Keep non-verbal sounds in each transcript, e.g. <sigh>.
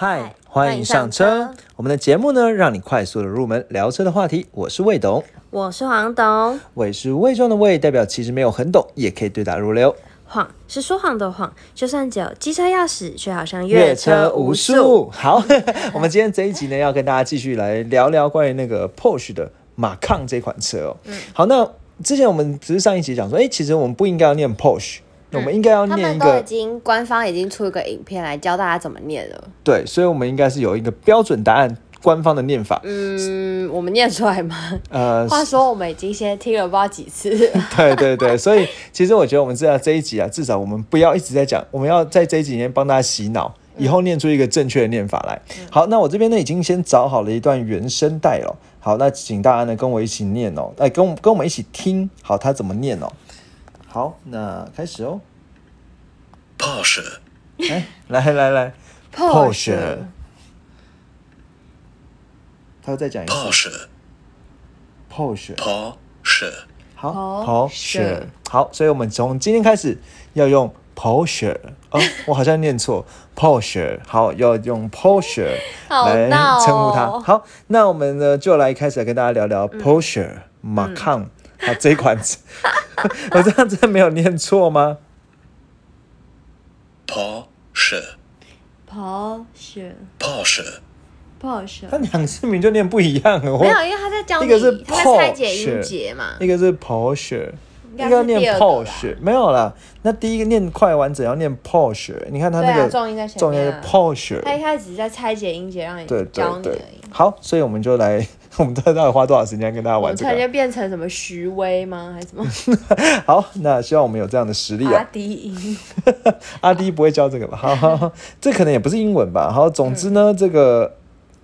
嗨，欢迎上车。我们的节目呢，让你快速的入门聊车的话题。我是魏董，我是黄董。魏是魏中的魏，代表其实没有很懂，也可以对答如流。晃是说谎的谎，就算只有机车钥匙，却好像越车无数。好，<laughs> 我们今天这一集呢，要跟大家继续来聊聊关于那个 Porsche 的马抗这款车哦。嗯，好，那之前我们只是上一集讲说，哎，其实我们不应该要念 Porsche。我们应该要念一个，已经官方已经出一个影片来教大家怎么念了。对，所以我们应该是有一个标准答案，官方的念法。嗯，我们念出来吗？呃，话说我们已经先听了不知道几次。<laughs> 对对对，所以其实我觉得我们这这一集啊，至少我们不要一直在讲，我们要在这一集里面帮大家洗脑，以后念出一个正确的念法来。好，那我这边呢已经先找好了一段原声带了。好，那请大家呢跟我一起念哦，哎，跟跟我们一起听，好，他怎么念哦？好，那开始哦。Porsche，哎，来来来，Porsche，他再讲一次，Porsche，Porsche，好，Porsche，好，所以我们从今天开始要用 Porsche，哦，我好像念错，Porsche，好，要用 Porsche 来称呼它。好，那我们呢就来开始跟大家聊聊 Porsche Macan。啊，这一款车，<laughs> 我这样子没有念错吗？Porsche，Porsche，Porsche，Porsche，它两次名就念不一样哦。没有，因为他在教你，他在拆解音节嘛。一个是 Porsche。应该念 Porsche，没有啦。那第一个念快完整要念 Porsche，你看它那个重音在前面，重音是 Porsche。他一开始只是在拆解音节，让你教你而已。好，所以我们就来，<laughs> 我们到底花多少时间跟大家玩这个？突然变成什么徐威吗？还是什么？<laughs> 好，那希望我们有这样的实力啊。阿迪音，<laughs> 阿迪不会教这个吧？好，这可能也不是英文吧？好，总之呢，这个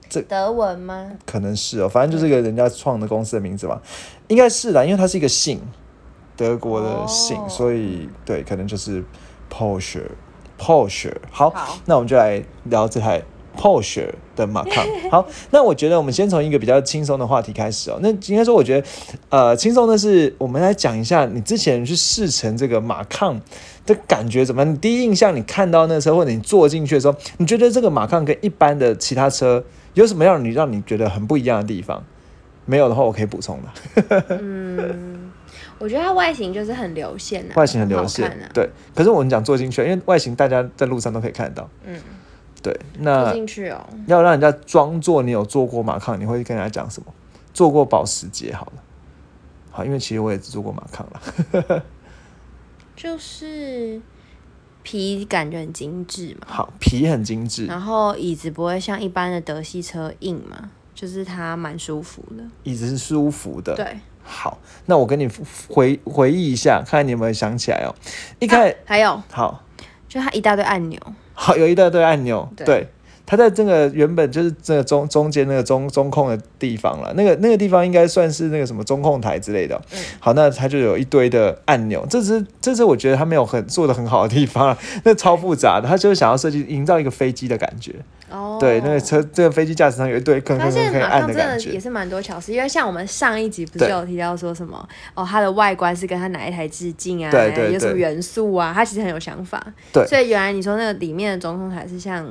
这德文吗？可能是哦，反正就是一个人家创的公司的名字吧，应该是啦，因为它是一个姓。德国的姓，所以对，可能就是 Porsche，Porsche。好，那我们就来聊这台 Porsche 的马抗。<laughs> 好，那我觉得我们先从一个比较轻松的话题开始哦。那应该说，我觉得呃，轻松的是，我们来讲一下你之前去试乘这个马抗的感觉怎么样？你第一印象，你看到那车或者你坐进去的时候，你觉得这个马抗跟一般的其他车有什么样你让你觉得很不一样的地方？没有的话，我可以补充的。嗯。我觉得它外形就是很流线的，外形很流线，对。可是我们讲坐进去，因为外形大家在路上都可以看得到，嗯，对。那进去哦，要让人家装作你有坐过马抗，你会跟人家讲什么？坐过保时捷好了，好，因为其实我也只坐过马抗了，<laughs> 就是皮感觉很精致嘛，好，皮很精致，然后椅子不会像一般的德系车硬嘛，就是它蛮舒服的，椅子是舒服的，对。好，那我跟你回回忆一下，看看你有没有想起来哦。一开还有。好，就它一大堆按钮，好有一大堆按钮，对。它在这个原本就是这个中中间那个中中控的地方了，那个那个地方应该算是那个什么中控台之类的。嗯，好，那它就有一堆的按钮，这是这是我觉得它没有很做的很好的地方，<laughs> 那超复杂的，它就是想要设计营造一个飞机的感觉。哦，对，那个车这个飞机驾驶舱有一堆可能可以按的感觉，也是蛮多巧思。因为像我们上一集不是有提到说什么哦，它的外观是跟它哪一台致敬啊？对对，有什么元素啊？它其实很有想法。对，所以原来你说那个里面的中控台是像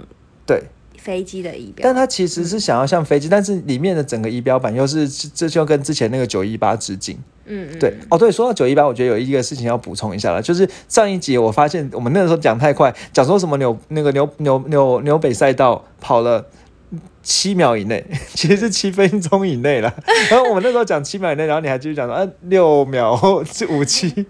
对。飞机的仪表，但它其实是想要像飞机，但是里面的整个仪表板又是这就跟之前那个九一八致敬。嗯嗯，对哦，对，说到九一八，我觉得有一个事情要补充一下了，就是上一集我发现我们那个时候讲太快，讲说什么纽那个纽纽纽纽北赛道跑了七秒以内，<laughs> 其实是七分钟以内了。<laughs> 然后我们那时候讲七秒以内，然后你还继续讲说啊六秒是五七。<laughs>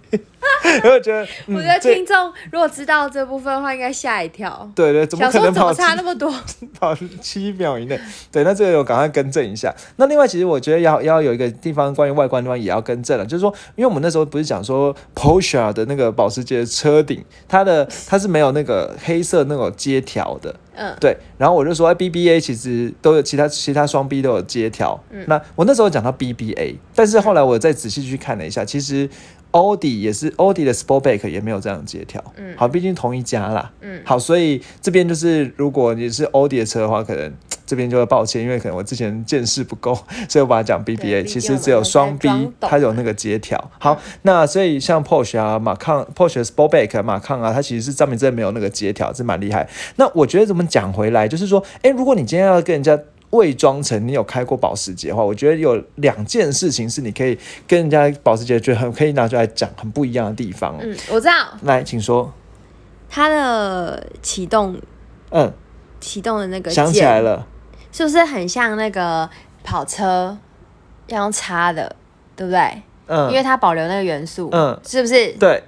我觉得，我觉得听众如果知道这部分的话，应该吓一跳。对对，怎么可能跑差那么多？跑七秒以内。对，那这个我赶快更正一下。那另外，其实我觉得要要有一个地方关于外观的地方也要更正了，就是说，因为我们那时候不是讲说 Porsche 的那个保时捷车顶，它的它是没有那个黑色那种接条的。嗯，对。然后我就说，BBA 其实都有其他其他双 B 都有接条。嗯，那我那时候讲到 BBA，但是后来我再仔细去看了一下，其实。奥迪也是，奥迪的 Sportback 也没有这样接条。嗯，好，毕竟同一家啦。嗯，好，所以这边就是，如果你是奥迪的车的话，可能 <tsk> 这边就会抱歉，因为可能我之前见识不够，<laughs> 所以我把它讲 BBA，其实只有双 B，它有那个接条。好，那所以像 Porsche 啊、马抗、Porsche Sportback、马抗啊，它其实是上面真的没有那个接条，是蛮厉害。那我觉得怎么讲回来，就是说，诶，如果你今天要跟人家伪装成你有开过保时捷的话，我觉得有两件事情是你可以跟人家保时捷觉得很可以拿出来讲很不一样的地方。嗯，我知道来，请说。它的启动嗯，启动的那个想起来了。是不是很像那个跑车要用插的，对不对？嗯，因为它保留那个元素，嗯是不是？对。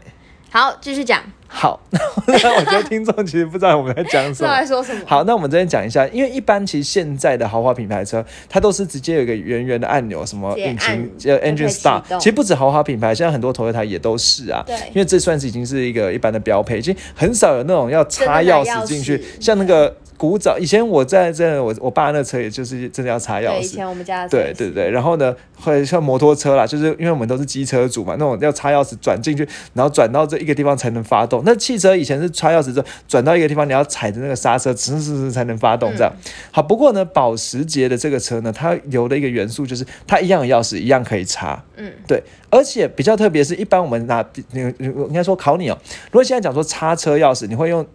好，继续讲，好，<laughs> 那我觉得听众其实不知道我们在讲什么在。说什么？好，那我们这边讲一下，因为一般其实现在的豪华品牌车，它都是直接有一个圆圆的按钮，什么引擎就 engine start，其实不止豪华品牌，现在很多头一台也都是啊。对因为这算是已经是一个一般的标配，已经很少有那种要插钥匙进去，像那个古早以前我在这我我爸那车也就是真的要插钥对，以匙。前我们家的对对对，然后呢，会像摩托车啦，就是因为我们都是机车主嘛，那种要插钥匙转进去，然后转到这一个地方才能发动。那汽车以前是插钥匙之后转到一个地方，你要踩着那个刹车，吱吱吱才能发动这样。好，不过呢，保时捷的这个车呢，它有的一个元素就是它一样有钥匙，一样可以插。嗯，对，而且比较特别是，一般我们拿，你你应该说考你哦，如果现在讲说插车钥匙，你会用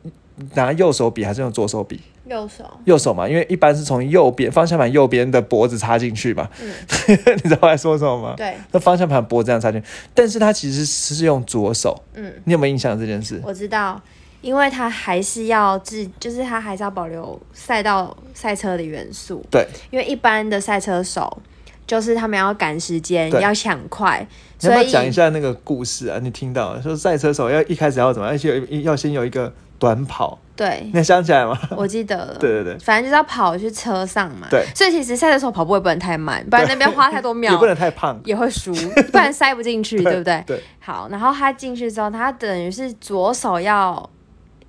拿右手比还是用左手比？右手，右手嘛，因为一般是从右边方向盘右边的脖子插进去嘛。<laughs> 你知道我在说什么吗？对，那方向盘脖子这样插进去，但是它其实是用左手。嗯，你有没有印象这件事？我知道，因为它还是要自，就是它还是要保留赛道赛车的元素，对，因为一般的赛车手就是他们要赶时间，要抢快，你要不要所以讲一下那个故事啊？你听到说赛车手要一开始要怎么样？而且要先有一个短跑，对你，还想起来吗？我记得了。<laughs> 对对对，反正就是要跑去车上嘛。对所以其实赛的时候跑步也不能太慢，不然那边花太多秒 <laughs> 也不能太胖。也会输，<laughs> 不然塞不进去，对不对？对，好，然后他进去之后，他等于是左手要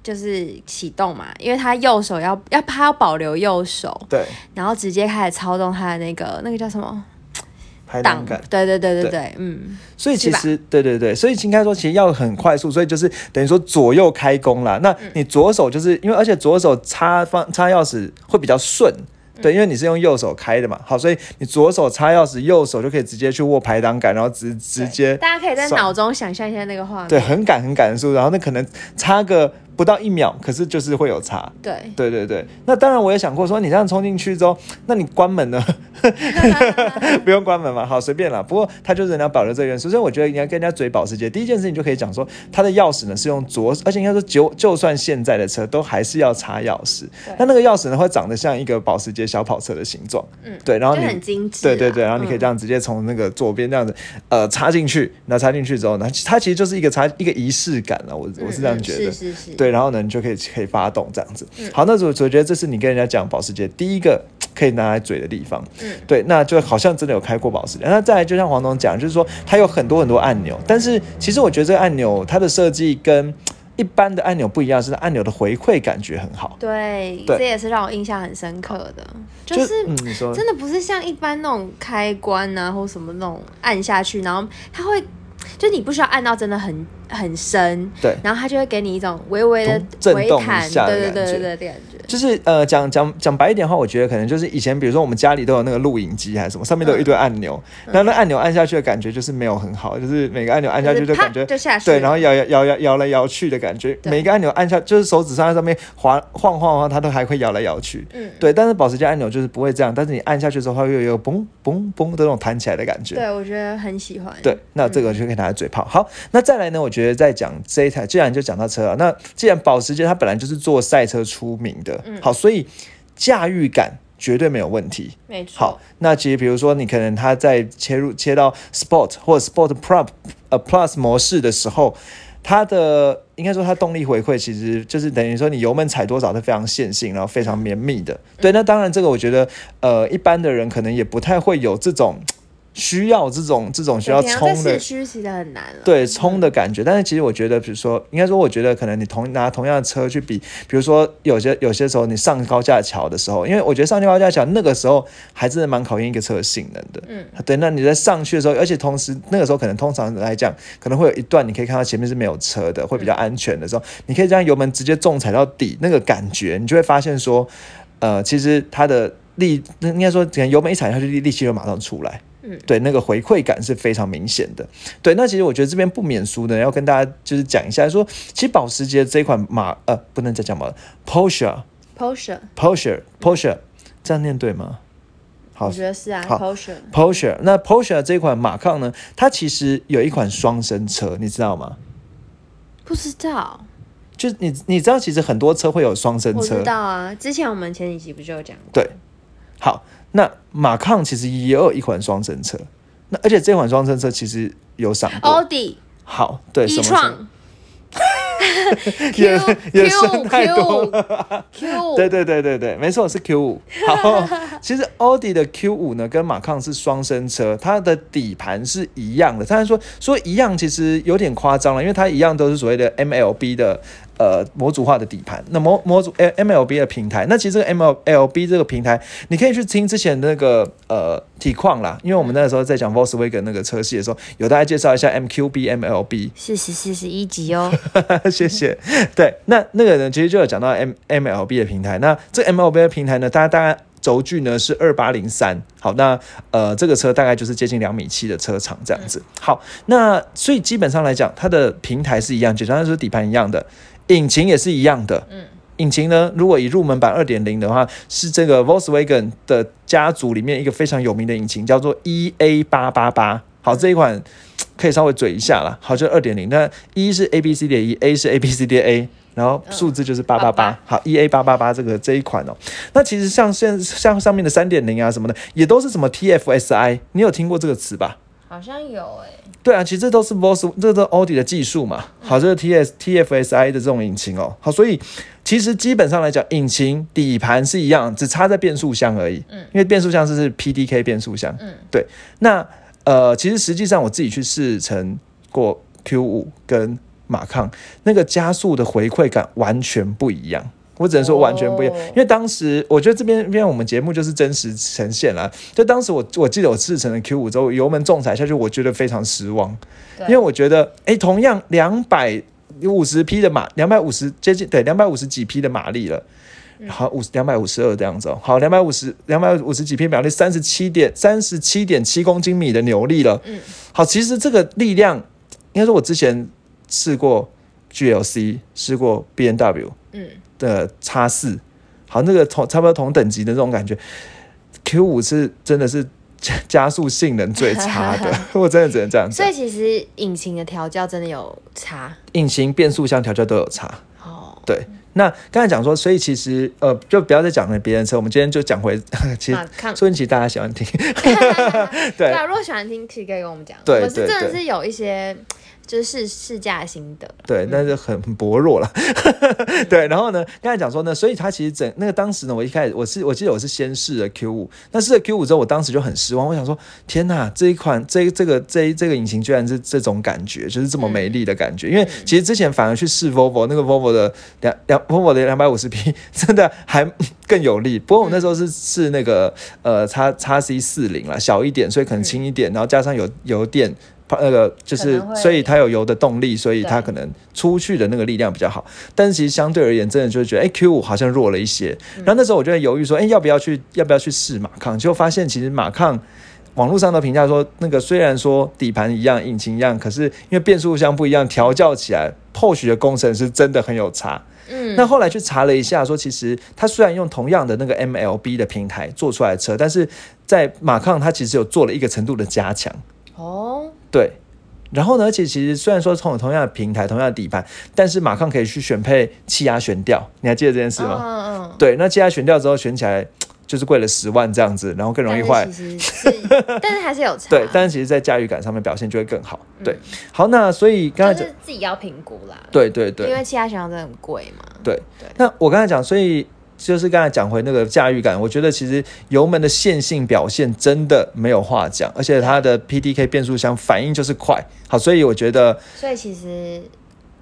就是启动嘛，因为他右手要要他要保留右手，对，然后直接开始操纵他的那个那个叫什么档排档感。对对对对对对，嗯，所以其实对对对，所以应该说其实要很快速，所以就是等于说左右开弓啦。那你左手就是因为而且左手插方插钥匙会比较顺。对，因为你是用右手开的嘛，好，所以你左手插钥匙，右手就可以直接去握排档杆，然后直直接大家可以在算脑中想象一下那个画面。对很赶很赶的速度，然后那可能插个不到一秒，可是就是会有差。对对对对，那当然我也想过说，你这样冲进去之后，那你关门呢？<laughs> 不用关门嘛，好随便啦。不过他就是人家保留这个元素，所以我觉得你要跟人家嘴保时捷，第一件事情就可以讲说，它的钥匙呢是用左，而且应该说就就算现在的车都还是要插钥匙，那那个钥匙呢会长得像一个保时捷小跑车的形状，嗯对，然后你很精致啊。对对对，然后你可以嗯这样直接从那个左边这样子，呃，插进去，那插进去之后呢，它其实就是一个插一个仪式感了，我我是这样觉得。嗯是是是，对，然后呢，你就可以可以发动这样子。好，那我我觉得这是你跟人家讲保时捷第一个可以拿来嘴的地方。嗯对，那就好像真的有开过保时捷。那再来，就像黄总讲，就是说它有很多很多按钮，但是其实我觉得这个按钮它的设计跟一般的按钮不一样，是按钮的回馈感觉很好。对，对这也是让我印象很深刻的，就就是嗯，真的不是像一般那种开关啊，或什么那种按下去，然后它会，就你不需要按到真的很很深，对然后它就会给你一种微微的震动弹，一下的感觉对对对感觉，就是呃，讲讲讲白一点的话，我觉得可能就是以前，比如说我们家里都有那个录影机还是什么，上面都有一堆按钮，然后那按钮按下去的感觉就是没有很好，就是每个按钮按下去就感觉就下去对，然后摇摇摇摇摇来摇去的感觉，对每个按钮按下就是手指上在上面滑晃晃晃，它都还会摇来摇去。嗯，对，但是保时捷按钮就是不会这样，但是你按下去之后，它会有嘣嘣嘣的那种弹起来的感觉。对我觉得很喜欢，对，那这个就可以拿来嘴炮。好，那再来呢？我觉得在讲这一台，既然就讲到车了，那既然保时捷它本来就是做赛车出名的，嗯好，所以驾驭感绝对没有问题。没错，好，那其实比如说你可能它在切入切到 Sport 或者 Sport Plus 呃 Plus 模式的时候，它的应该说它动力回馈其实就是等于说你油门踩多少是非常线性，然后非常绵密的。对，那当然这个我觉得呃一般的人可能也不太会有这种需要这种这种需要冲的市区其实很难了，对冲的感觉，但是其实我觉得，比如说，应该说，我觉得可能你同拿同样的车去比，比如说有些有些时候你上高架桥的时候，因为我觉得上高架桥那个时候还真的蛮考验一个车的性能的。嗯，对，那你在上去的时候，而且同时那个时候可能通常来讲，可能会有一段你可以看到前面是没有车的，会比较安全的时候，你可以这样油门直接重踩到底，那个感觉你就会发现说，呃，其实它的力，那应该说，可能油门一踩下去，力力气就马上出来。嗯对，那个回馈感是非常明显的。对，那其实我觉得这边不免俗的，要跟大家就是讲一下说，其实保时捷这款马呃，不能再讲了，Porsche Porsche，Porsche Porsche，这样念对吗？好我觉得是啊好，Porsche。Porsche，那 Porsche 这款马抗呢，它其实有一款双生车，你知道吗？不知道，就你你知道，其实很多车会有双生车我知，道啊，之前我们前几集不就有讲过？对。好，那马抗其实也有一款双生车，那而且这款双生车其实有赏过。奥迪、好，对，什一么？创、<laughs> 也也生太多了。Q <laughs> 对对对对对，没错，是 Q 五。好，<laughs> 其实奥迪的 Q 五呢，跟马抗是双生车，它的底盘是一样的。当然说说一样，其实有点夸张了，因为它一样都是所谓的 MLB 的呃模组化的底盘。那模模组 M MLB 的平台，那其实这个 MLB 这个平台，你可以去听之前的那个呃体况啦，因为我们那个时候在讲 Volkswagen 那个车系的时候，有大家介绍一下 MQB、MLB。四十四十一集哦，<laughs> 谢谢。对，那那个人，其实就有讲到 M MLB 的平台。那这 MLB 的平台呢，大家大概轴距呢是二八零三。好，那呃，这个车大概就是接近两米七的车长这样子。好，那所以基本上来讲，它的平台是一样，简单来说底盘一样的，引擎也是一样的。嗯。引擎呢，如果以入门版二点零的话，是这个 Volkswagen 的家族里面一个非常有名的引擎，叫做 EA 八八八。好，这一款可以稍微嘴一下啦。好，就二点零，那一是 A B C D 的 E，A 是 A B C D 的 A，然后数字就是八八八。好，E A 八八八这个这一款哦，那其实像现像上面的三点零啊什么的，也都是什么 T F S I，你有听过这个词吧？好像有哎、对啊，其实这都是 Vos，这都是奥迪的技术嘛。好，这是 T S T F S I 的这种引擎哦。好，所以其实基本上来讲，引擎底盘是一样，只差在变速箱而已。嗯，因为变速箱是是 P D K 变速箱。嗯，对。那呃，其实实际上我自己去试乘过 Q 五跟马抗，那个加速的回馈感完全不一样。我只能说完全不一样，哦因为当时我觉得这边因为我们节目就是真实呈现了。就当时我我记得我试乘了 Q 五之后，油门重踩下去，我觉得非常失望，因为我觉得哎，同样两百五十匹的马，两百五十接近对两百五十几匹的马力了。好，五两百五十二这样子哦。好，两百五十两百五十几匹马力，三十七点三十七点七公斤米的扭力了。嗯，好，其实这个力量，应该说我之前试过 GLC，试过 B N W 嗯，的叉四，好，那个同差不多同等级的这种感觉，Q 五是真的是加加速性能最差的，<laughs> 我真的只能这样子。所以其实引擎的调教真的有差？引擎、变速箱调教都有差。哦。对，那刚才讲说，所以其实呃，就不要再讲了别人车，我们今天就讲回，<laughs> 其实说明其实大家喜欢听，<laughs> 对。如果喜欢听，可以可以跟我们讲。对我是真的是有一些就是试试驾心得。对，那就很很薄弱了。<laughs> 对，然后呢，刚才讲说呢，所以它其实整那个当时呢，我一开始我是我记得我是先试了 Q 五，那试了 Q 五之后，我当时就很失望，我想说，天呐，这一款这这个这一这个引擎居然是这种感觉，就是这么美丽的感觉。因为其实之前反而去试 Volvo 那个 Volvo 的两两 Volvo 的两百五十匹，<laughs> 真的还 <laughs> 更有力。不过我那时候是试那个呃叉叉 C 四零了，小一点，所以可能轻一点，然后加上有油电。那个就是所以它有油的动力，所以它可能出去的那个力量比较好。但是其实相对而言，真的就觉得，哎，Q 五好像弱了一些。然后那时候我就在犹豫说，哎，要不要去，要不要去试马抗？结果发现其实马抗网络上的评价说，那个虽然说底盘一样，引擎一样，可是因为变速箱不一样，调教起来，Porsche 的工程是真的很有差。嗯，那后来去查了一下，说其实它虽然用同样的那个 MLB 的平台做出来的车，但是在马抗它其实有做了一个程度的加强。哦，对，然后呢，而且其实虽然说同同样的平台、同样的底盘，但是马抗可以去选配气压悬吊，你还记得这件事吗？嗯嗯，对，那气压悬吊之后选起来就是贵了十万这样子，然后更容易坏 <laughs> 但是还是有差。对，但是其实在驾驭感上面表现就会更好。对，好，那所以刚才，就是自己要评估啦。对对对，因为气压悬吊真的很贵嘛。对对，那我刚才讲，所以就是刚才讲回那个驾驭感，我觉得其实油门的线性表现真的没有话讲，而且它的 PDK 变速箱反应就是快，好，所以我觉得所以其实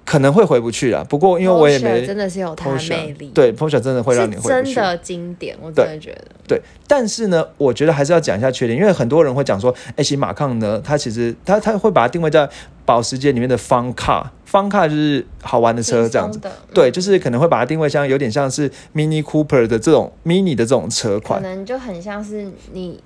可能会回不去了。不过因为我也没真的是有它的魅力，，对 Porsche 真的会让你是回不去。真的经典，我真的觉得。对，但是呢，我觉得还是要讲一下缺点，因为很多人会讲说，哎，其实马抗呢，它其实它它会把它定位在保时捷里面的 fun car，fun car 就是好玩的车这样子对，就是可能会把它定位像有点像是 Mini Cooper 的这种 mini 的这种车款可，能就很像是你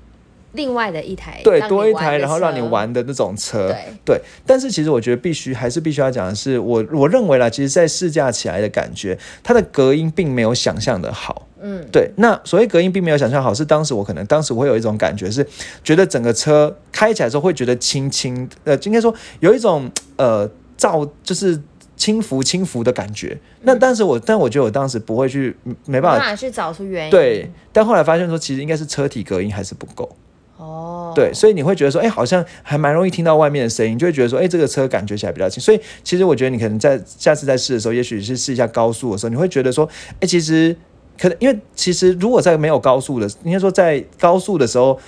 另外的一台，对，多一台，然后让你。玩的那种车。对，对，但是其实我觉得必须还是必须要讲的是，我我认为啦，其实在试驾起来的感觉，它的隔音并没有想象的好。嗯，对，那所谓隔音并没有想象好，是当时我可能当时我会有一种感觉是，觉得整个车开起来之后会觉得轻轻，呃，应该说有一种呃噪，就是轻浮轻浮的感觉。那当时我但我觉得我当时不会去没没办法法去找出原因。对，但后来发现说其实应该是车体隔音还是不够。哦，对，所以你会觉得说，哎、好像还蛮容易听到外面的声音，就会觉得说，哎、这个车感觉起来比较轻。所以其实我觉得你可能在下次在试的时候，也许是试一下高速的时候，你会觉得说，哎、其实可能因为其实如果在没有高速的，应该说在高速的时候，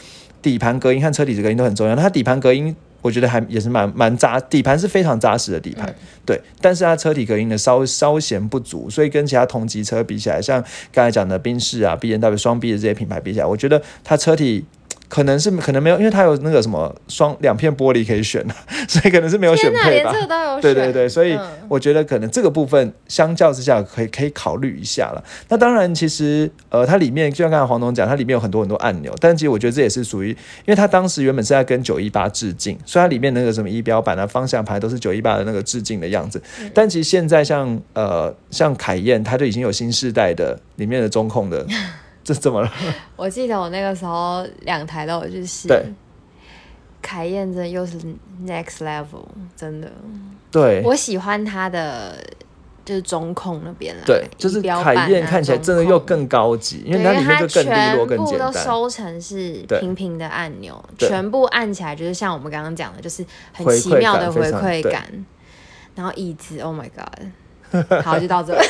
底盘隔音和车体隔音都很重要。它底盘隔音。我觉得还也是蛮蛮扎，底盘是非常扎实的底盘，对，但是它车体隔音的稍稍显不足，所以跟其他同级车比起来，像刚才讲的宾士啊、B N W 双 B 的这些品牌比起来，我觉得它车体可能是可能没有，因为它有那个什么双两片玻璃可以选，<laughs> 所以可能是没有选，配吧。对对对，所以嗯我觉得可能这个部分相较之下可以可以考虑一下了。那当然，其实呃，它里面就像刚才黄总讲，它里面有很多很多按钮，但其实我觉得这也是属于，因为它当时原本是在跟九一八致敬，所以它里面那个什么仪表板啊、方向盘都是九一八的那个致敬的样子。嗯但其实现在像呃像凯宴，它就已经有新世代的里面的中控的，这怎么了？<laughs> 我记得我那个时候两台都有去试。对。凯宴真的又是 next level，真的，对。我喜欢它的就是中控那边啦。对，就是凯宴看起来真的又更高级，因为它里面就更落、更部都。收成是平平的按钮，全部按起来就是像我们刚刚讲的，就是很奇妙的回馈感。然后椅子，Oh my god！<laughs> 好，就到这。<laughs>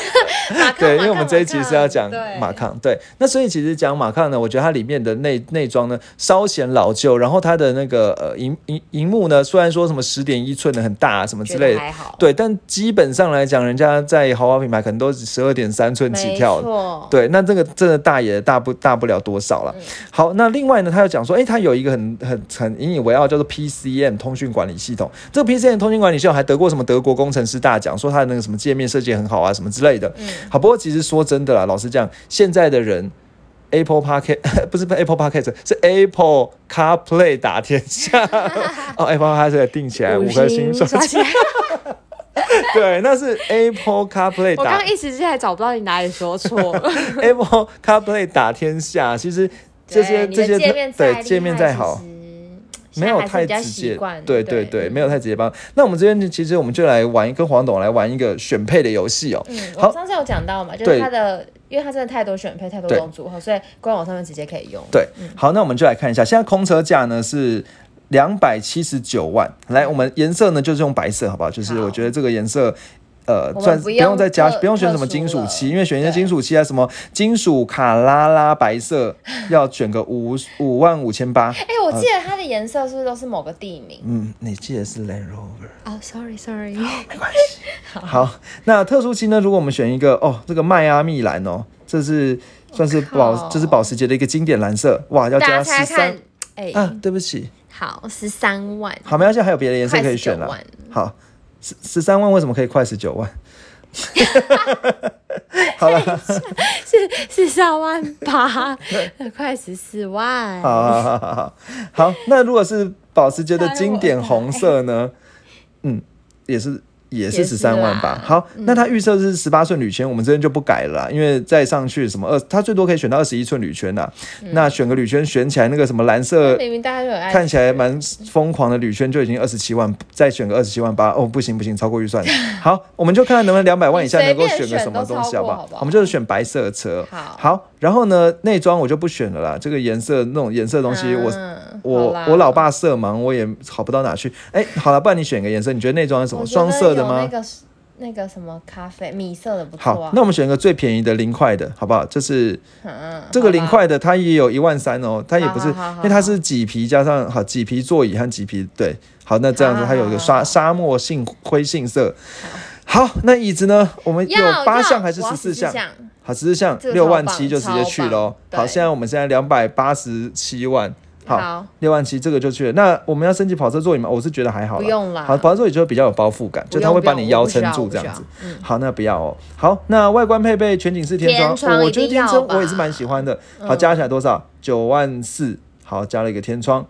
马对，因为我们这一集是要讲马抗，对，那所以其实讲马抗呢，我觉得它里面的内内装呢稍显老旧，然后它的那个呃荧荧荧幕呢，虽然说什么十点一寸的很大、啊、什么之类的，还好，对，但基本上来讲，人家在豪华品牌可能都是十二点三寸起跳对，那这个真的大也大不大不了多少了。嗯。好，那另外呢，他又讲说，诶，他有一个很很很引以为傲，叫做 PCM 通讯管理系统。这个 PCM 通讯管理系统还得过什么德国工程师大奖，说它的那个什么界面设计很好啊，什么之类的。嗯好，不过其实说真的啦，老实讲，现在的人 Apple Park <laughs> 不是 Apple Park 是 Apple CarPlay 打天下 <laughs> 哦，Apple CarPlay 定起来五颗星刷刷起来。<laughs> 对，那是 Apple CarPlay 打我刚刚一时之间还找不到你哪里说错。Apple CarPlay 打天下，其实这些这些对界面再好。，没有太直接对对对，没有太直接帮。那我们这边其实我们就来玩一，跟黄董来玩一个选配的游戏哦。嗯，好我上次有讲到嘛，就是它的，因为它真的太多选配，太多对种组合，所以官网上面直接可以用。对，好，那我们就来看一下，现在空车价呢是两百七十九万。来，我们颜色呢就是用白色，好不好？就是我觉得这个颜色。呃，算不不用用再加，不用选什么金属漆，因为选一些金属漆啊，什么金属卡拉拉白色，<laughs> 要选个五五万五千八。哎，我记得它的颜色是不是都是某个地名？嗯，你记得是 Land Rover。哦，sorry sorry，没关系。<laughs> 好，那特殊漆呢？如果我们选一个哦，这个迈阿密蓝哦，这是算是保，这是保时捷的一个经典蓝色，哇，要加十三，哎，啊，对不起，好，十三万，好，没关系，还有别的颜色可以选了。好，十十三万为什么可以快十九万？<laughs> 好了，<laughs> 是是三万八，<laughs> 快十四万。好好好好好，好，那如果是保时捷的经典红色呢？嗯，也是。也是十三万吧啦。好，那它预设是十八寸铝圈，我们这边就不改了啦，因为再上去什么二，它最多可以选到二十一寸铝圈呐。那选个铝圈选起来，那个什么蓝色明明大家都有爱看起来蛮疯狂的铝圈就已经二十七万，再选个二十七万八，哦，不行不行，超过预算。好，我们就看看能不能两百万以下能够选个什么东西，好不好？我们就是选白色的车。好然后呢，内装我就不选了啦，这个颜色那种颜色的东西，我嗯我我老爸色盲，我也好不到哪去。哎，好了，不然你选个颜色，你觉得内装是什么？双色的吗？那个那个什么咖啡米色的不错啊。，好那我们选个最便宜的零块的，好不好？就是嗯这个零块的，它也有一万三哦，它也不是，因为它是麂皮加上好麂皮座椅和麂皮，对，好，那这样子它有一个沙沙漠性灰杏色。好，那椅子呢？我们有八项还是十四项？项？好，只是像六万七就直接去喽。好，对现在我们现在两百八十七万。好好，六万七这个就去了。那我们要升级跑车座椅吗？我是觉得还好啦，不用啦好，跑车座椅就会比较有包覆感，就它会把你腰撑住这样子。。好，那不要哦。好，那外观配备全景式天窗，天窗哦我觉得天窗我也是蛮喜欢的。好，嗯加起来多少？九万四。好，加了一个天窗。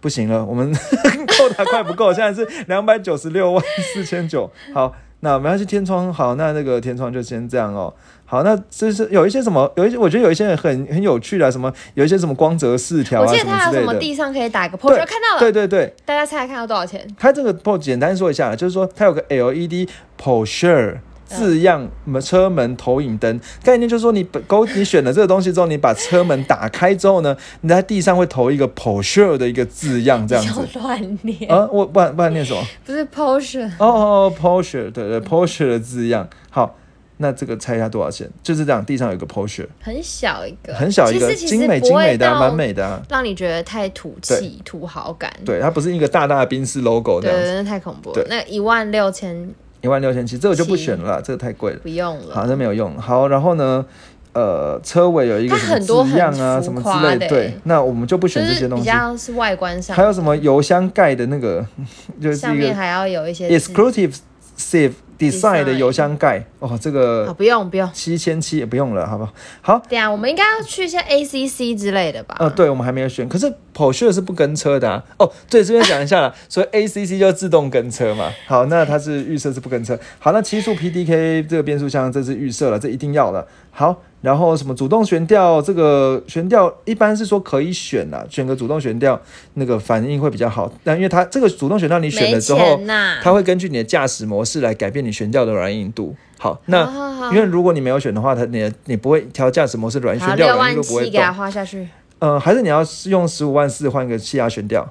不行了，我们 <laughs> 扣打快不够，现在是两百九十六万四千九。好，那没关系，天窗好，那那个天窗就先这样哦。好，那这是有一些什么，有一些我觉得有一些很很有趣的，什么有一些什么光泽饰条我记得它。有什么地上可以打个 p 对 o 看到了，对对对，大家猜猜看要多少钱？它这个 PO 简单说一下，就是说它有个 LED Porsche 字样门车门投影灯，概念就是说你本勾你选了这个东西之后，你把车门打开之后呢，<laughs> 你在地上会投一个 Porsche 的一个字样这样子。就乱念，啊，我不然不然念什么？不是 Porsche，哦哦哦，Porsche，对对，Porsche 的字样。好，那这个猜一下多少钱？就是这样，地上有一个 Porsche，很小一个，很小一个，精美精美的啊、到蛮美的啊。让你觉得太土气、土豪感。对，它不是一个大大的宾士 logo 这对，样子，那太恐怖了对。那一万六千一万六千七，这个就不七选了啦，这个太贵了。不用好，了，这没有用。好，然后呢，呃，车尾有一个它什么很多字样啊，什么之类的欸对，那我们就不选这些东西。比较是外观上，还有什么油箱盖的那个，<laughs> 就是一个上面还要有一些 exclusive design Design 的油箱盖哦，这啊，个不用不用。七千七也不用了，好不好？好，对啊，我们应该要去一下 ACC 之类的吧？呃，对，我们还没有选，可是 Porsche 是不跟车的啊。哦，对，这边讲一下啦，<laughs> 所以 ACC 就自动跟车嘛。好，那它是预设是不跟车。好，那七速 PDK 这个变速箱这是预设了，这一定要的。好，然后什么主动悬吊，这个悬吊一般是说可以选啦，选个主动悬吊，那个反应会比较好。但因为它这个主动悬吊你选了之后它会根据你的驾驶模式来改变你悬吊的软硬度。好，那。因为如果你没有选的话，它你你不会调驾驶模式软好悬吊软硬度不会动七给它。花下去。嗯，还是你要用十五万四换个气压悬吊。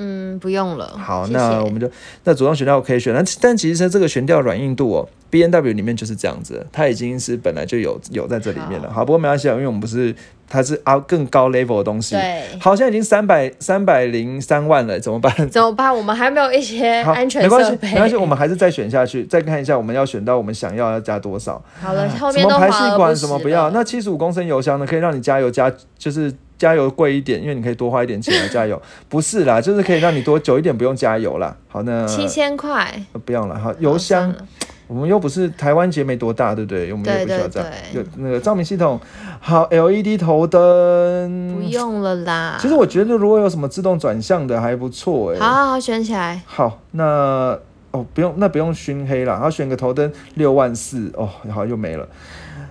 嗯，不用了。好，谢谢那我们就那主动悬吊可以选，那但其实这个悬吊软硬度哦，B N W 里面就是这样子，它已经是本来就有有在这里面了。好，不过没关系啊，因为我们不是它是啊更高 level 的东西。对，好，现在已经三百三百零三万了，怎么办？<laughs> 怎么办？我们还没有一些，<laughs> 安全没关系，设备。没关系，我们还是再选下去，再看一下我们要选到我们想要要加多少。好了，后面都么排气管什么不要？那七十五公升油箱呢？可以让你加油加，就是加油贵一点，因为你可以多花一点钱来加油。<laughs> 不是啦，就是可以让你多久一点不用加油啦。好，那七千块呃不用了。好，油箱我们又不是台湾节没多大，对不对？我们也不需要这样。有那个照明系统，好，LED 头灯不。用了啦。其实我觉得如果有什么自动转向的还不错哎、好好好选起来。好，那哦不用，那不用熏黑了，好选个头灯六万四哦，好又没了。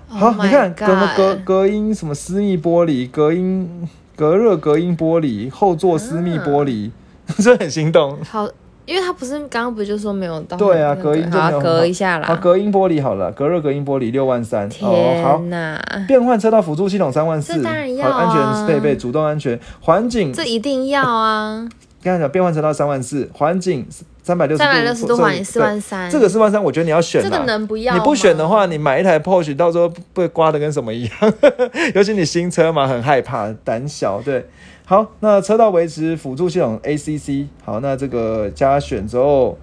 好 Oh 你看隔隔隔音什么私密玻璃，隔音隔热隔音玻璃，后座私密玻璃，<laughs> 这很心动。好，因为它不是刚刚不就说没有到对啊隔音就没有好隔一下好，啦。隔音玻璃好了，隔热隔音玻璃六万三。哦，好。天哪，变换车道辅助系统三万四，这当然要好，啊安全配备，主动安全，环境，这一定要啊！刚才讲变换车道三万四，环境三百六十三百六十度换四万三，这个四万三，我觉得你要选啊这个能不要你不选的话，你买一台 Porsche，到时候被刮的跟什么一样。<laughs> 尤其你新车嘛，很害怕，胆小。对，好，那车道维持辅助系统 ACC，好，那这个加选之后，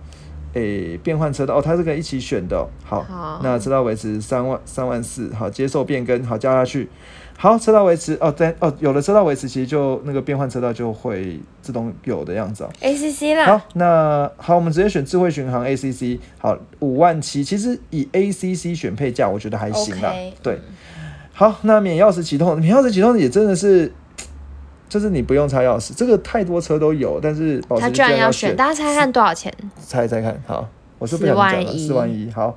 诶，变换车道哦，它这个一起选的哦、好，好那车道维持三万三万四，好，接受变更，好加下去。好，车道维持哦，对哦，有了车道维持，其实就那个变换车道就会自动有的样子哦。ACC 啦好，，那好，我们直接选智慧巡航 ACC，好，五万七，其实以 ACC 选配价，我觉得还行啦。对，好，那免钥匙启动，免钥匙启动也真的是，就是你不用插钥匙，这个太多车都有，但是保时他捷居然要选，大家猜猜看多少钱？猜猜看，好，我是不4想讲了，四万一，好。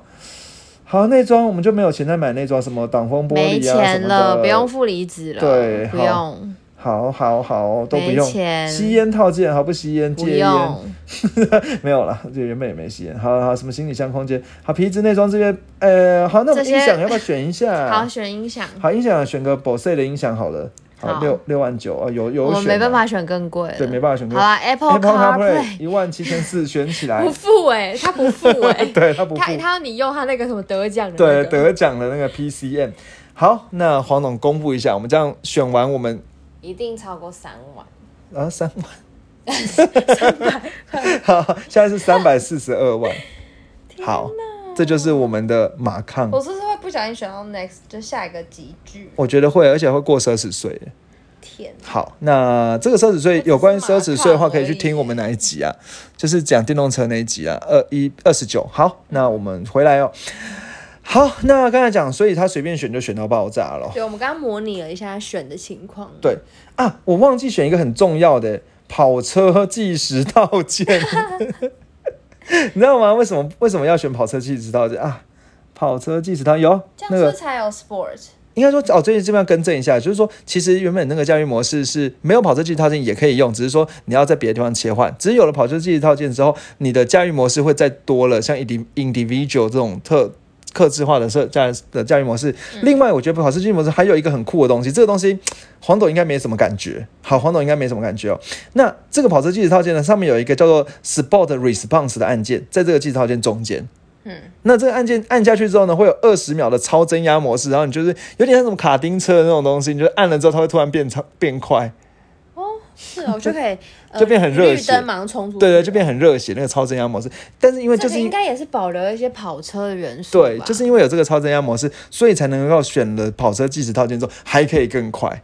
好，内装我们就没有钱再买内装，什么挡风玻璃啊什么钱了，的，不用负离子了，不对好用，好好好，都不用。吸烟套件，好不吸烟，不戒烟，用，<laughs> 没有啦，就原本也没吸烟。好好，什么行李箱空间，好皮质内装这边，呃，好，那我们音响要不要选一下？<laughs> 好，选音响，好，音响选个 Bose 的音响好了，好好六六万九啊，有有我选啊们没办法选更贵，对，没办法选好啦，Apple Apple CarPlay 一万七千四选起来。<laughs> 不，付哎，他不付哎，<laughs> 对他不付。他，他要你用他那个什么得奖的对，得奖的那个 PCM。好，那黄总公布一下，我们这样选完，我们一定超过三万，啊三万，<laughs> 三百。好，现在是三百四十二万。好，这就是我们的马抗。我是不是会不小心选到 next 就下一个集句？我觉得会，而且会过奢侈税。天，好，那这个奢侈税有关奢侈税的话，可以去听我们哪一集啊？就是讲电动车那一集啊，二一二十九。好，那我们回来哦。好，那刚才讲，所以他随便选就选到爆炸了。对，我们刚刚模拟了一下选的情况。对啊，我忘记选一个很重要的跑车计时套件，<laughs> <laughs> 你知道吗？为什么为什么要选跑车计时套件啊？跑车计时套有这样那个是不是才有 sport？应该说哦，最近这边要更正一下，就是说，其实原本那个教育模式是没有跑车计时套件也可以用，只是说你要在别的地方切换。只是有了跑车计时套件之后，你的驾驭模式会再多了，像 indi individual 这种特克制化的设驾的教育模式。另外，我觉得跑车计时模式还有一个很酷的东西，这个东西黄董应该没什么感觉。好，黄董应该没什么感觉哦。那这个跑车计时套件呢，上面有一个叫做 Sport Response 的按键，在这个计时套件中间。嗯，那这个按键按下去之后呢，会有二十秒的超增压模式，然后你就是有点像什么卡丁车的那种东西，你就按了之后，它会突然变超变快，哦，是哦，就可以呃就变很热血绿灯盲冲出去。对对，就变很热血那个超增压模式。但是因为就是应该也是保留一些跑车的元素。对，就是因为有这个超增压模式，所以才能够选了跑车计时套件之后还可以更快。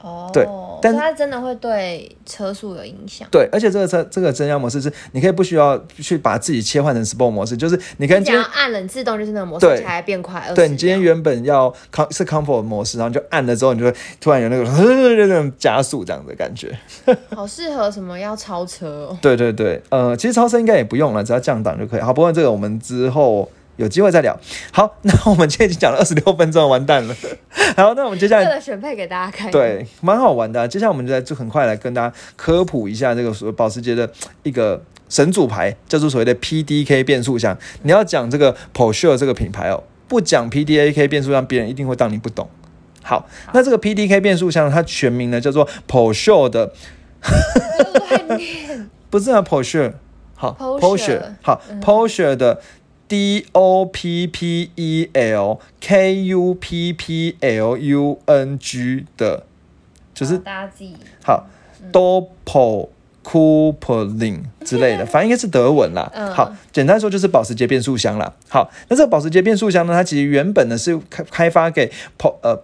哦，对但它真的会对车速有影响。对，而且这个车这个增压模式是你可以不需要去把自己切换成 Sport 模式，就是你跟你今天只要按了，自动就是那个模式，对而且还变快。对你今天原本要 com 是 Comfort 模式，然后你就按了之后，你就会突然有那个 <laughs> 那种加速这样的感觉。<laughs> 好适合什么要超车哦。对对对，呃，其实超车应该也不用了，只要降档就可以。好，不过这个我们之后有机会再聊。好，<laughs> 那我们今天已经讲了二十六分钟，完蛋了。<laughs> 好，那我们接下来为了选配给大家看。，对，蛮好玩的啊、接下来我们就来就很快来跟大家科普一下这个所保时捷的一个神主牌，叫做所谓的 PDK 变速箱。你要讲这个 Porsche 这个品牌哦，不讲 PDK 变速箱，别人一定会当你不懂。好，那这个 PDK 变速箱它全名呢叫做 Porsche 的。<laughs> 不是啊 Porsche，好 Porsche 好 Porsche 的 D O P P E L K U P P L U N G 的，就是好大家自己好 Doppel Coupling 之类的，<laughs> 反正应该是德文啦。嗯好，简单说就是保时捷变速箱啦。好，那这个保时捷变速箱呢，它其实原本呢是开开发给 Po 呃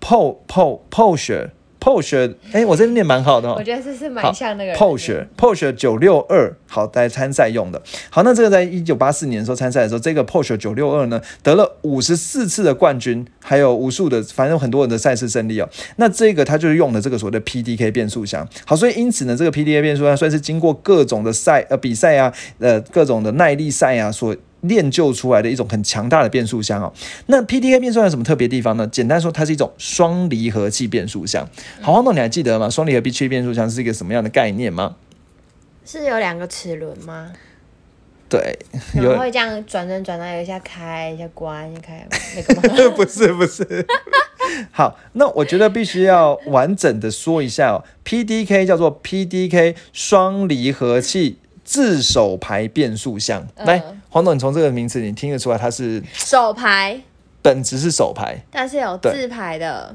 Po Po Porsche Porsche，哎，我这边念蛮好的哦我。觉得这是好蛮像那个 Porsche Porsche 九六二，好来参赛用的。好，那这个在一九八四年的时候参赛的时候，这个 Porsche 九六二呢得了五十四次的冠军，还有无数的反正很多人的赛事胜利哦。那这个它就是用的这个所谓的 PDK 变速箱。好，所以因此呢，这个 PDK 变速箱算是经过各种的赛呃比赛啊，呃各种的耐力赛啊所。练就出来的一种很强大的变速箱哦。那 PDK 变速箱有什么特别地方呢？简单说，它是一种双离合器变速箱。好，黄总，你还记得吗？双离合器变速箱是一个什么样的概念吗？是有两个齿轮吗？对，然后有会这样转转转，到有一下开一下关一下开那个？<laughs> 不是不是。好，那我觉得必须要完整的说一下哦。PDK 叫做 PDK 双离合器自手排变速箱。嗯来，黄总，你从这个名词你听得出来它是手牌，本质是手牌，但是有对自排的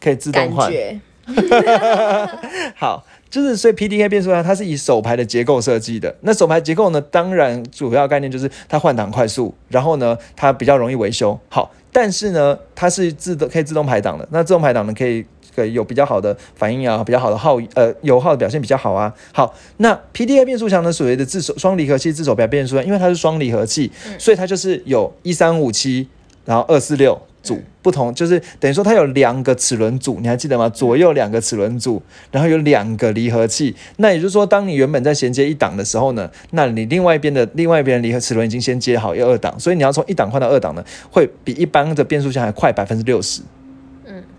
可以自动换。觉。<laughs> 好，就是所以 PDK 变速箱它是以手排的结构设计的。那手排结构呢，当然主要概念就是它换挡快速，然后呢它比较容易维修。好，但是呢它是自动可以自动排档的。那自动排档呢可以。可以有比较好的反应啊，比较好的耗呃油耗的表现比较好啊。好，那 PDA 变速箱呢，所谓的自手双离合器自手排变速箱，因为它是双离合器，所以它就是有一三五七，然后二四六组不同，就是等于说它有两个齿轮组，你还记得吗？左右两个齿轮组，然后有两个离合器。那也就是说，当你原本在衔接一档的时候呢，那你另外一边的另外一边的离合齿轮已经先接好要二档，所以你要从一档换到二档呢，会比一般的变速箱还快百分之六十。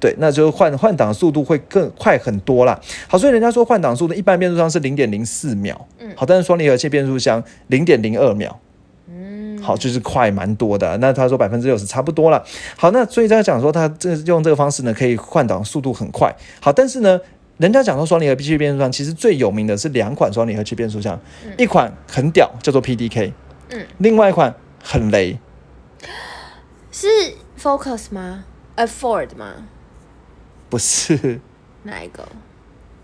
嗯，对，那就换换挡速度会更快很多啦。好，所以人家说换挡速度，一般变速箱是零点零四秒，嗯好，但是双离合器变速箱零点零二秒。嗯，好，就是快蛮多的。那他说百分之六十差不多了。好，那所以他讲说他这用这个方式呢，可以换挡速度很快。好，但是呢，人家讲说双离合器变速箱其实最有名的是两款双离合器变速箱，一款很屌，叫做 PDK，嗯，另外一款很雷，是 Focus 吗？？Afford 吗？不是哪一个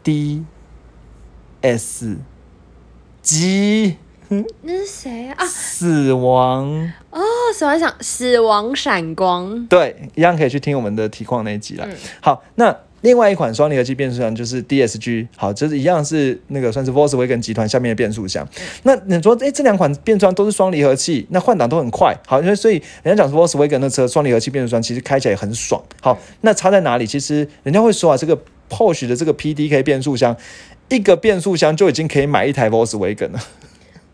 ？D S G 那是谁啊？啊死亡。哦，死亡闪死亡闪光，对，一样可以去听我们的提况那一集了。嗯好，那另外一款双离合器变速箱就是 DSG，好，就是一样是那个算是 Volkswagen 集团下面的变速箱。嗯那你说，哎，这两款变速箱都是双离合器，那换挡都很快，好，因为所以人家讲说 Volkswagen 的车双离合器变速箱其实开起来也很爽。好，那差在哪里？其实人家会说啊，这个 Porsche 的这个 PDK 变速箱。一个变速箱就已经可以买一台 Volkswagen 了，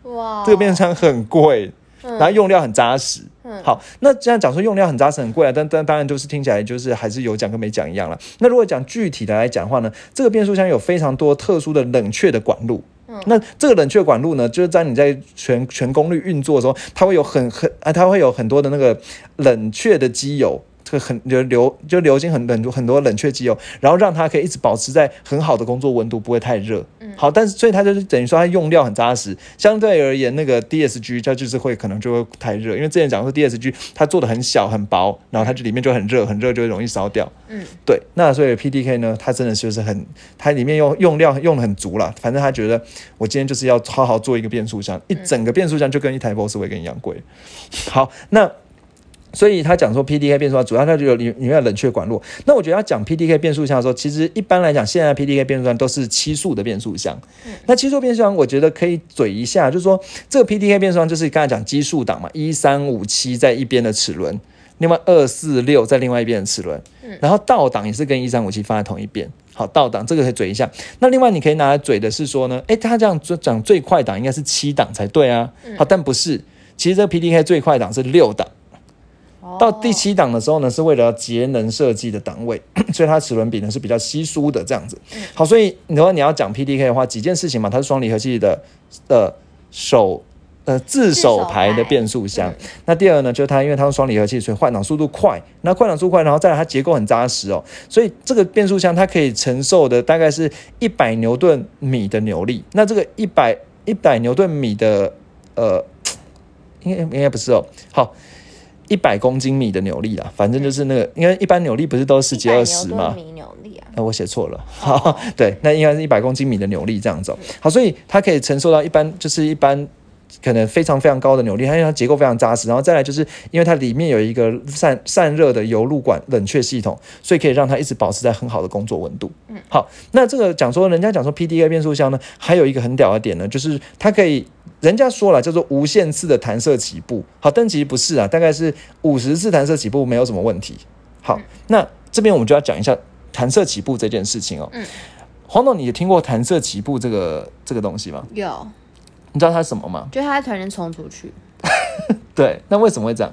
哇，这个变速箱很贵，然后用料很扎实。嗯好，那这样讲说用料很扎实很贵啊，但但当然就是听起来就是还是有讲跟没讲一样了。那如果讲具体的来讲的话呢，这个变速箱有非常多特殊的冷却的管路。那这个冷却管路呢，就是在你在全全功率运作的时候，它会有很很啊，它会有很多的那个冷却的机油。这个很就流就流经很很多很多冷却机油，然后让它可以一直保持在很好的工作温度，不会太热。好，但是所以它就是等于说它用料很扎实，相对而言那个 DSG 它就是会可能就会太热，因为之前讲说 DSG 它做的很小很薄，然后它就里面就很热，很热就会容易烧掉。嗯，对，那所以 PDK 呢，它真的就是很，它里面用用料用的很足了，反正他觉得我今天就是要好好做一个变速箱，一整个变速箱就跟一台 Volkswagen 一样贵。好，那。所以他讲说 PDK 变速箱，主要它就有里里面有冷却管路。那我觉得要讲 PDK 变速箱的时候，其实一般来讲，现在 PDK 变速箱都是七速的变速箱。那七速变速箱，我觉得可以嘴一下，就是说这个 PDK 变速箱就是刚才讲基数档嘛，一三五七在一边的齿轮，另外二四六在另外一边的齿轮，然后倒档也是跟一三五七放在同一边。好，倒档这个可以嘴一下。那另外你可以拿来嘴的是说呢，诶，它这样讲最快档应该是七档才对啊。好，但不是，其实这个 PDK 最快档是六档。到第七档的时候呢，是为了要节能设计的档位，<clears throat> 所以它齿轮比呢是比较稀疏的这样子。好，所以如果你要讲 PDK 的话，几件事情嘛，它是双离合器的呃手呃自手排的变速箱。那第二呢，就是它因为它是双离合器，所以换挡速度快。那换挡速度快，然后再来它结构很扎实哦，所以这个变速箱它可以承受的大概是一百牛顿米的扭力。那这个一百一百牛顿米的呃，应该应该不是哦，好。一百公斤米的扭力啦，反正就是那个，因为一般扭力不是都十几二十吗？米扭力啊，哎、我写错了，好，对，那应该是一百公斤米的扭力这样子、哦。好，所以它可以承受到一般就是一般可能非常非常高的扭力，它因为它结构非常扎实，然后再来就是因为它里面有一个散散热的油路管冷却系统，所以可以让它一直保持在很好的工作温度。嗯，好，那这个讲说人家讲说 PDA 变速箱呢，还有一个很屌的点呢，就是它可以。人家说了叫做无限次的弹射起步，好，但其实不是啊，大概是五十次弹射起步没有什么问题。好，那这边我们就要讲一下弹射起步这件事情哦。嗯，黄总，你有听过弹射起步这个这个东西吗？有，你知道它是什么吗？就他突然间冲出去，<laughs> 对，那为什么会这样？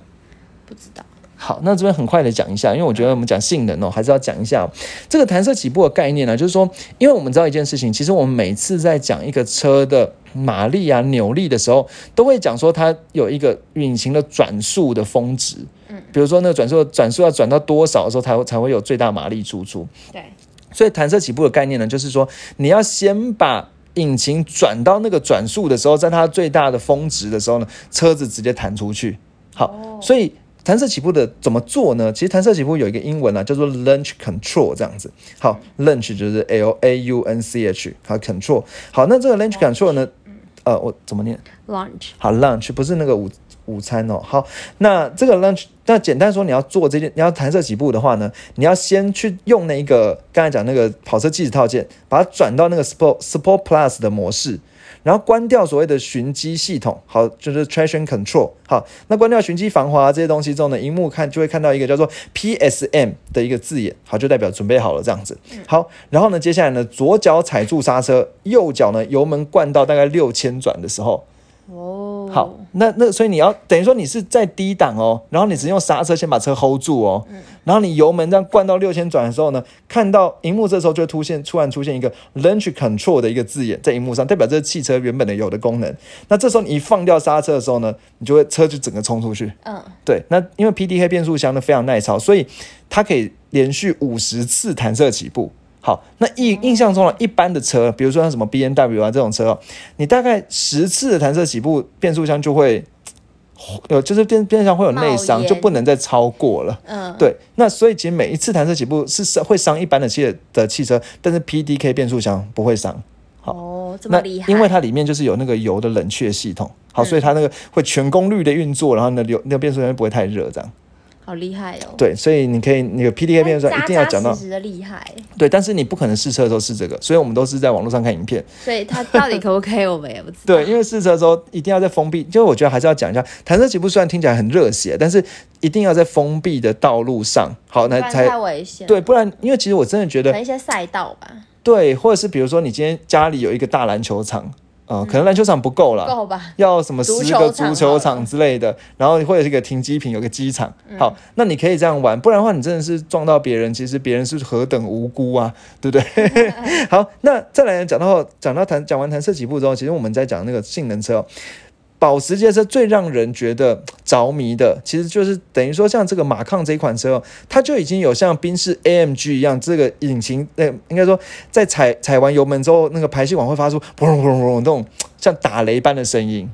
不知道。好，那这边很快的讲一下，因为我觉得我们讲性能哦，还是要讲一下、哦、这个弹射起步的概念呢、就是说，因为我们知道一件事情，其实我们每次在讲一个车的马力啊、扭力的时候，都会讲说它有一个引擎的转速的峰值，嗯，比如说那个转速转速要转到多少的时候，才会才会有最大马力输出。对，所以弹射起步的概念呢，就是说你要先把引擎转到那个转速的时候，在它最大的峰值的时候呢，车子直接弹出去。好，所以。弹射起步的怎么做呢？其实弹射起步有一个英文啊，叫做 launch control 这样子。好，launch 就是 L A U N C H，好 control。好，那这个 launch control 呢？呃，我怎么念 Launch 好，lunch 不是那个午午餐哦。好，那这个 lunch，那简单说，你要做这件，你要弹射几步的话呢，你要先去用那一个刚才讲那个跑车计时套件，把它转到那个 Sport Sport Plus 的模式。然后关掉所谓的寻迹系统，好，就是 traction control，好，那关掉寻迹防滑这些东西之后呢，荧幕看就会看到一个叫做 PSM 的一个字眼，好，就代表准备好了这样子。好，然后呢，接下来呢，左脚踩住刹车，右脚呢油门灌到大概六千转的时候，哦，好，那那所以你要等于说你是在低档哦，然后你只用刹车先把车 hold 住哦，然后你油门这样灌到六千转的时候呢，看到荧幕这时候就会出现突然出现一个 launch control 的一个字眼在荧幕上，代表这是汽车原本的有的功能。那这时候你一放掉刹车的时候呢，你就会车就整个冲出去。嗯，对，那因为 PDK 变速箱呢非常耐操，所以它可以连续五十次弹射起步。好，那印印象中呢，一般的车，比如说像什么 B N W 啊这种车哦，你大概十次的弹射起步，变速箱就会有，就是变变速箱会有内伤，就不能再超过了。嗯，对，那所以其实每一次弹射起步是伤会伤一般的汽的汽车，但是 PDK 变速箱不会伤。好哦，哦，这么那厉害，因为它里面就是有那个油的冷却系统，好，所以它那个会全功率的运作，然后呢，流那个变速箱不会太热，这样。好厉害哦，对，所以你可以那个 PDK 变速箱一定要讲到扎扎实实的厉害，对，但是你不可能试车的时候试这个，所以我们都是在网络上看影片。所以它到底可不可以，我们也不知道。<laughs> 对，因为试车的时候一定要在封闭，就我觉得还是要讲一下，弹射起步虽然听起来很热血，但是一定要在封闭的道路上，好，那才太危险。对，，不然因为其实我真的觉得一些赛道吧，对，或者是比如说你今天家里有一个大篮球场，呃，可能篮球场不够了。够吧？要什么十个足球场之类的，然后或者是一个停机坪，有个机场，嗯好，那你可以这样玩，不然的话你真的是撞到别人，其实别人是何等无辜啊，对不对？<laughs> 好，那再来讲到讲到弹讲完弹射起步之后，其实我们在讲那个性能车哦。保时捷车最让人觉得 <tsk> 着迷的，其实就是等于说像这个马抗这一款车哦，它就已经有像宾士 AMG 一样，这个引擎，呃，应该说在踩踩完油门之后，那个排气管会发出砰砰砰砰那种 <tsk> 像打雷般的声音。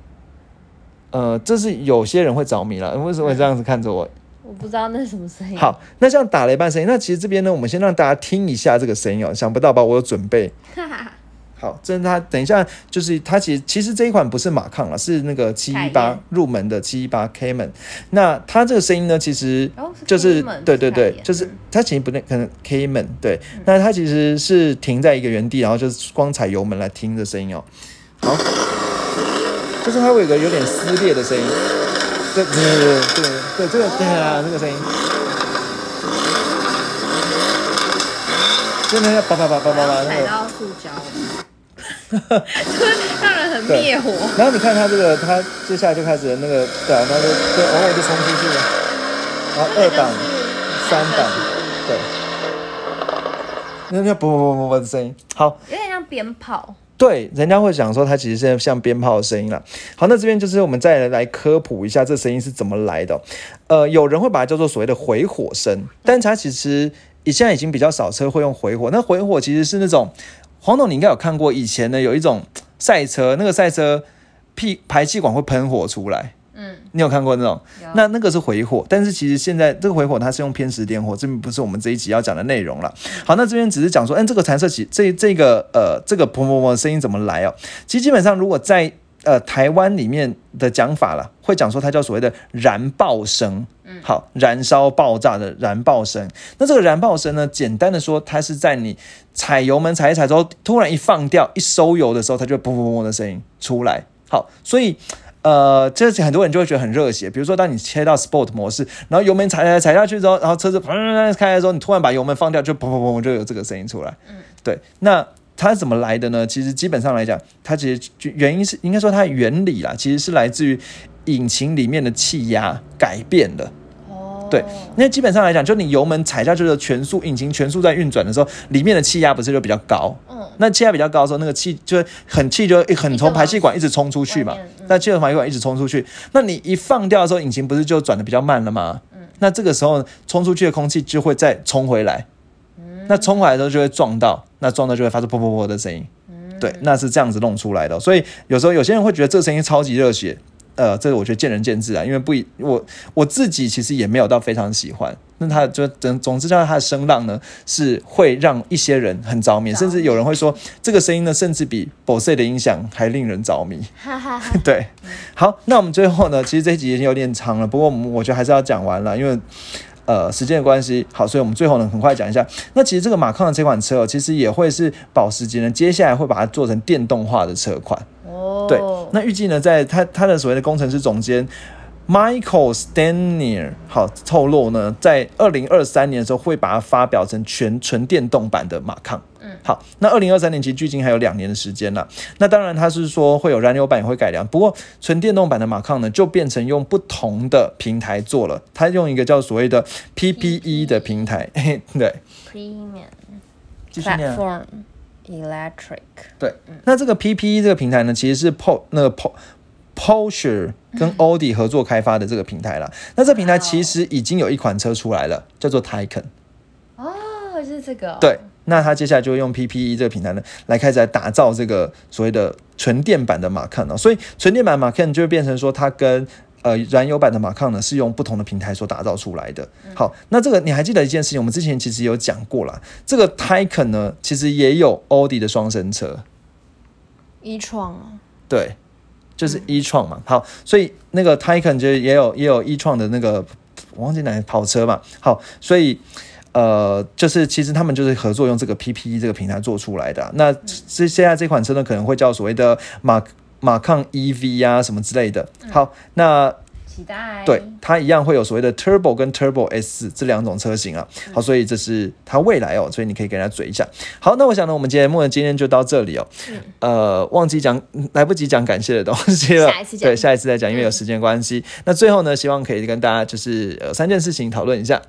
呃，这是有些人会着迷了。为什么会这样子看着我？我不知道那是什么声音。，好，那像打雷般声音，那其实这边呢，我们先让大家听一下这个声音哦。想不到吧？我有准备。<laughs> 好，这是它。等一下，就是它其实其实这一款不是马抗了，是那个七一八入门的七一八 Cayman。那它这个声音呢，其实就是对对对就是嗯它其实不那，可能 Cayman 对，那它其实是停在一个原地，然后就是光踩油门来听的声音哦。好，就是它会有一个有点撕裂的声音。对对对对对对，这个对啊，这个声音。真的要叭叭叭叭叭叭那个。踩到塑胶，就是让人很灭火。然后你看他这个，他接下来就开始那个，对啊，然后就就偶尔就冲出去了，然后二档、三档，对，那那啵啵啵啵啵的声音，好，有点像鞭炮。对，人家会想说它其实是像鞭炮的声音了。好，那这边就是我们再来科普一下这声音是怎么来的哦、呃，有人会把它叫做所谓的回火声，但它其实现在已经比较少车会用回火。那回火其实是那种黄总，你应该有看过，以前呢有一种赛车，那个赛车屁排气管会喷火出来。嗯，你有看过那种？那那个是回火，但是其实现在这个回火它是用偏时点火，这并不是我们这一集要讲的内容了。好，那这边只是讲说，嗯，这个弹射起这这个呃这个砰砰砰的声音怎么来哦？其实基本上如果在呃台湾里面的讲法了，会讲说它叫所谓的燃爆声。好，燃烧爆炸的燃爆声。那这个燃爆声呢，简单的说，它是在你踩油门踩一踩之后，突然一放掉一收油的时候，它就会砰砰砰的声音出来。好，所以。呃，这很多人就会觉得很热血。比如说，当你切到 Sport 模式，然后油门踩踩踩下去之后，然后车子砰砰砰开的时候，你突然把油门放掉，就砰砰砰就有这个声音出来。嗯，对。那它是怎么来的呢？其实基本上来讲，它其实就原因是应该说它的原理啦，其实是来自于引擎里面的气压改变了。哦，对，那基本上来讲，就你油门踩下去的全速，引擎全速在运转的时候，里面的气压不是就比较高？嗯，那气压比较高的时候，那个气就会很气就会很从排气管一直冲出去嘛嗯。那气从排气管一直冲出去，那你一放掉的时候，引擎不是就转的比较慢了吗？嗯那这个时候冲出去的空气就会再冲回来，嗯那冲回来的时候就会撞到，那撞到就会发出噗噗噗的声音。嗯对，那是这样子弄出来的。所以有时候有些人会觉得这个声音超级热血，呃，这个我觉得见仁见智啊，因为不一我我自己其实也没有到非常喜欢。那它就总总之，叫它的声浪呢，是会让一些人很着迷，甚至有人会说，这个声音呢，甚至比 BOSE 的音响还令人着迷。哈哈哈。<laughs> 对，好，那我们最后呢，其实这一集已经有点长了，不过我们我觉得还是要讲完了，因为。呃，时间的关系，好，所以我们最后呢，很快讲一下。那其实这个马康的这款车、哦，其实也会是保时捷呢，接下来会把它做成电动化的车款。哦，对，那预计呢，在他他的所谓的工程师总监 Michael Stanier 好透露呢，在二零二三年的时候会把它发表成全纯电动版的马抗。嗯，好，那二零二三年其实距今还有两年的时间了。那当然，它是说会有燃油版也会改良，不过纯电动版的马抗呢，就变成用不同的平台做了，它用一个叫所谓的 PPE 的平台。嘿对，Premium。Platform Electric。对，那这个 PPE 这个平台呢，其实是 Po 那个 Po Porsche 跟 Audi 合作开发的这个平台啦。那这平台其实已经有一款车出来了，叫做 Taycan。哦，是这个、哦。对，那他接下来就会用 PPE 这个平台呢，来开始来打造这个所谓的纯电版的马抗哦。所以纯电版马抗就会变成说，它跟呃燃油版的马抗呢是用不同的平台所打造出来的。好，那这个你还记得一件事情，我们之前其实有讲过啦，这个 Taycan 呢其实也有奥迪的双生车。一创啊，对，就是一创嘛。好，所以那个 Taycan 就也有也有一创的那个，我忘记哪跑车嘛。好，所以呃，就是其实他们就是合作用这个 PPE 这个平台做出来的啊、那这现在这款车呢，可能会叫所谓的马马抗 EV 啊什么之类的。好，那期待。对，它一样会有所谓的 Turbo 跟 Turbo S 这两种车型啊。好，所以这是它未来哦，所以你可以给它嘴一下。好，那我想呢，我们节目呢今天就到这里哦。呃，忘记讲，来不及讲感谢的东西了。下一次对，下一次再讲，因为有时间关系。那最后呢，希望可以跟大家就是呃三件事情讨论一下。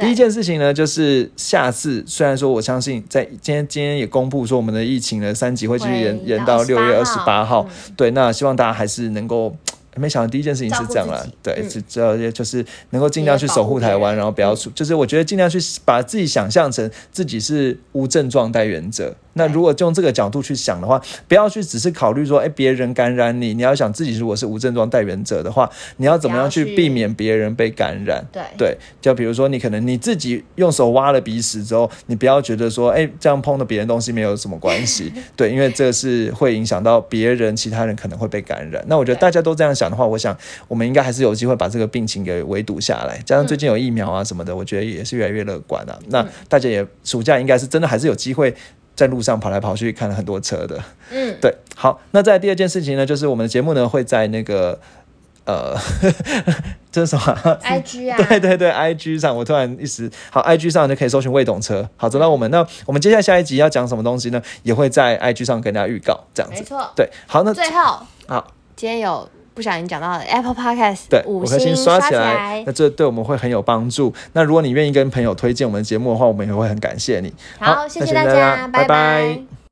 对。第一件事情呢，就是下次虽然说我相信在今天今天也公布说我们的疫情的三级会继续延延到到六月二十八28号，号对，那希望大家还是能够。没想到第一件事情是这样啦。照顾自己，对，嗯。是这就是能够尽量去守护台湾，然后不要出，就是我觉得尽量去把自己想象成自己是无症状带源者。那如果用这个角度去想的话，不要去只是考虑说，哎，别人感染你，你要想自己如果是无症状带源者的话，你要怎么样去避免别人被感染？对对，就比如说你可能你自己用手挖了鼻屎之后，你不要觉得说，哎，这样碰到别人东西没有什么关系，<laughs> 对，因为这是会影响到别人，其他人可能会被感染。那我觉得大家都这样想的话，我想我们应该还是有机会把这个病情给围堵下来。加上最近有疫苗啊什么的，我觉得也是越来越乐观啊。那大家也暑假应该是真的还是有机会。在路上跑来跑去，看了很多车的。嗯，对，好，那在第二件事情呢，就是我们的节目呢会在那个呃，<laughs> 这是什么啊？IG 啊，<laughs> 对对对，IG 上我突然一时好，IG 上就可以搜寻未懂车。好，走到我们。那我们接下来下一集要讲什么东西呢？也会在 IG 上跟大家预告，这样子。没错。对，好，那最后，好，今天有不小心讲到的 Apple Podcast，对，五五颗星刷刷起来，那这对我们会很有帮助。那如果你愿意跟朋友推荐我们的节目的话，我们也会很感谢你。好，谢谢大大家，拜拜拜